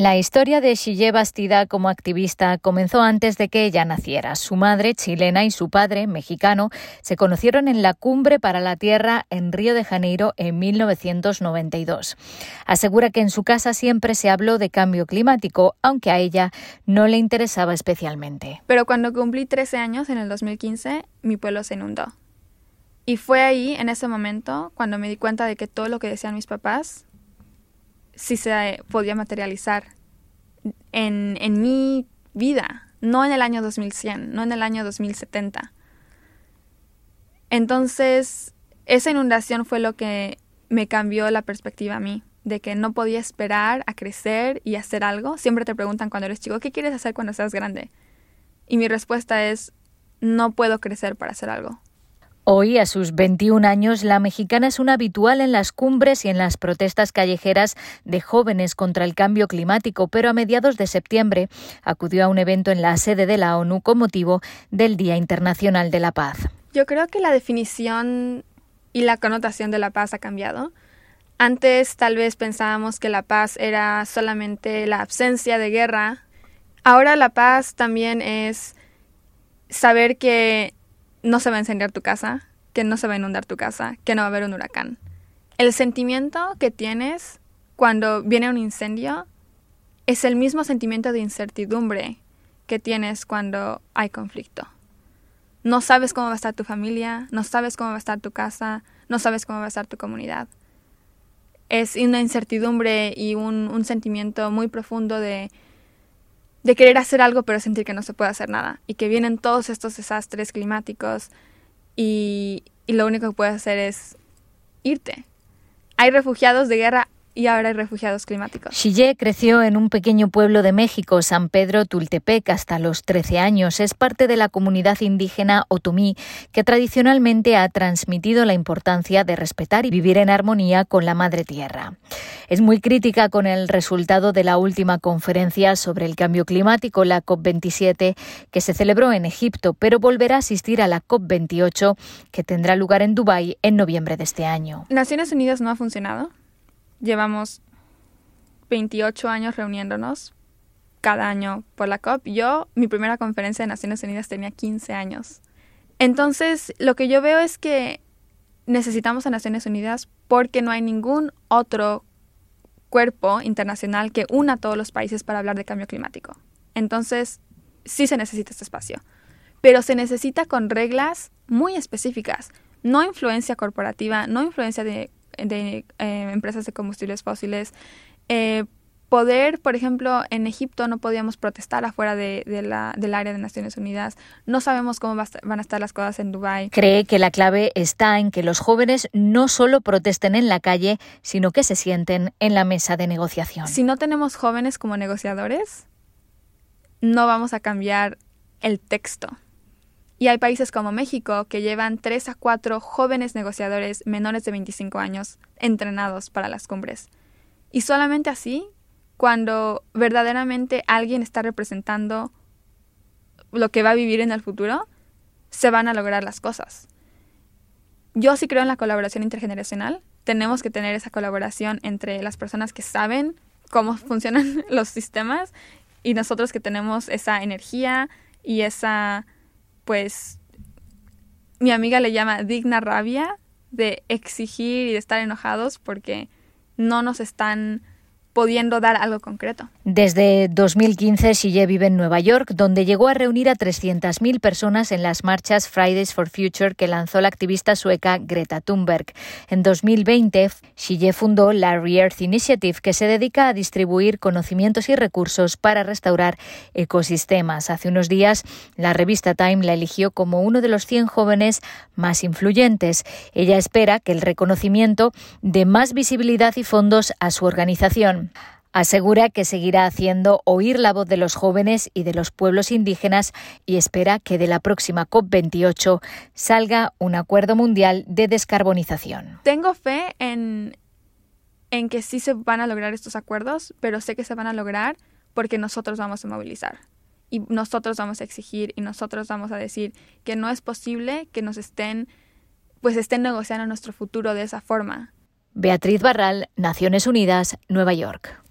La historia de Xille Bastida como activista comenzó antes de que ella naciera. Su madre, chilena, y su padre, mexicano, se conocieron en la Cumbre para la Tierra en Río de Janeiro en 1992. Asegura que en su casa siempre se habló de cambio climático, aunque a ella no le interesaba especialmente. Pero cuando cumplí 13 años, en el 2015, mi pueblo se inundó. Y fue ahí, en ese momento, cuando me di cuenta de que todo lo que decían mis papás si se podía materializar en, en mi vida, no en el año 2100, no en el año 2070. Entonces, esa inundación fue lo que me cambió la perspectiva a mí, de que no podía esperar a crecer y hacer algo. Siempre te preguntan cuando eres chico, ¿qué quieres hacer cuando seas grande? Y mi respuesta es, no puedo crecer para hacer algo. Hoy, a sus 21 años, la mexicana es una habitual en las cumbres y en las protestas callejeras de jóvenes contra el cambio climático, pero a mediados de septiembre acudió a un evento en la sede de la ONU con motivo del Día Internacional de la Paz. Yo creo que la definición y la connotación de la paz ha cambiado. Antes tal vez pensábamos que la paz era solamente la ausencia de guerra. Ahora la paz también es saber que no se va a encender tu casa, que no se va a inundar tu casa, que no va a haber un huracán. El sentimiento que tienes cuando viene un incendio es el mismo sentimiento de incertidumbre que tienes cuando hay conflicto. No sabes cómo va a estar tu familia, no sabes cómo va a estar tu casa, no sabes cómo va a estar tu comunidad. Es una incertidumbre y un, un sentimiento muy profundo de de querer hacer algo pero sentir que no se puede hacer nada y que vienen todos estos desastres climáticos y, y lo único que puedes hacer es irte. Hay refugiados de guerra y ahora hay refugiados climáticos. Xille creció en un pequeño pueblo de México, San Pedro Tultepec, hasta los 13 años. Es parte de la comunidad indígena otomí, que tradicionalmente ha transmitido la importancia de respetar y vivir en armonía con la madre tierra. Es muy crítica con el resultado de la última conferencia sobre el cambio climático, la COP27, que se celebró en Egipto, pero volverá a asistir a la COP28, que tendrá lugar en Dubái en noviembre de este año. Naciones Unidas no ha funcionado llevamos 28 años reuniéndonos cada año por la COP. Yo, mi primera conferencia de Naciones Unidas tenía 15 años. Entonces, lo que yo veo es que necesitamos a Naciones Unidas porque no hay ningún otro cuerpo internacional que una a todos los países para hablar de cambio climático. Entonces, sí se necesita este espacio, pero se necesita con reglas muy específicas, no influencia corporativa, no influencia de de eh, empresas de combustibles fósiles. Eh, poder, por ejemplo, en Egipto no podíamos protestar afuera de, la, del área de Naciones Unidas. No sabemos cómo van a estar las cosas en Dubái. Cree que la clave está en que los jóvenes no solo protesten en la calle, sino que se sienten en la mesa de negociación. Si no tenemos jóvenes como negociadores, no vamos a cambiar el texto. Y hay países como México que llevan tres a cuatro jóvenes negociadores menores de 25 años entrenados para las cumbres. Y solamente así, cuando verdaderamente alguien está representando lo que va a vivir en el futuro, se van a lograr las cosas. Yo sí creo en la colaboración intergeneracional. Tenemos que tener esa colaboración entre las personas que saben cómo funcionan los sistemas y nosotros que tenemos esa energía y esa pues mi amiga le llama digna rabia de exigir y de estar enojados porque no nos están pudiendo dar algo concreto. Desde 2015, Sille vive en Nueva York, donde llegó a reunir a 300.000 personas en las marchas Fridays for Future que lanzó la activista sueca Greta Thunberg. En 2020, Sille fundó la Re-Earth Initiative, que se dedica a distribuir conocimientos y recursos para restaurar ecosistemas. Hace unos días, la revista Time la eligió como uno de los 100 jóvenes más influyentes. Ella espera que el reconocimiento dé más visibilidad y fondos a su organización. Asegura que seguirá haciendo oír la voz de los jóvenes y de los pueblos indígenas y espera que de la próxima COP28 salga un acuerdo mundial de descarbonización. Tengo fe en, en que sí se van a lograr estos acuerdos, pero sé que se van a lograr porque nosotros vamos a movilizar y nosotros vamos a exigir y nosotros vamos a decir que no es posible que nos estén pues estén negociando nuestro futuro de esa forma Beatriz Barral, Naciones Unidas, Nueva York.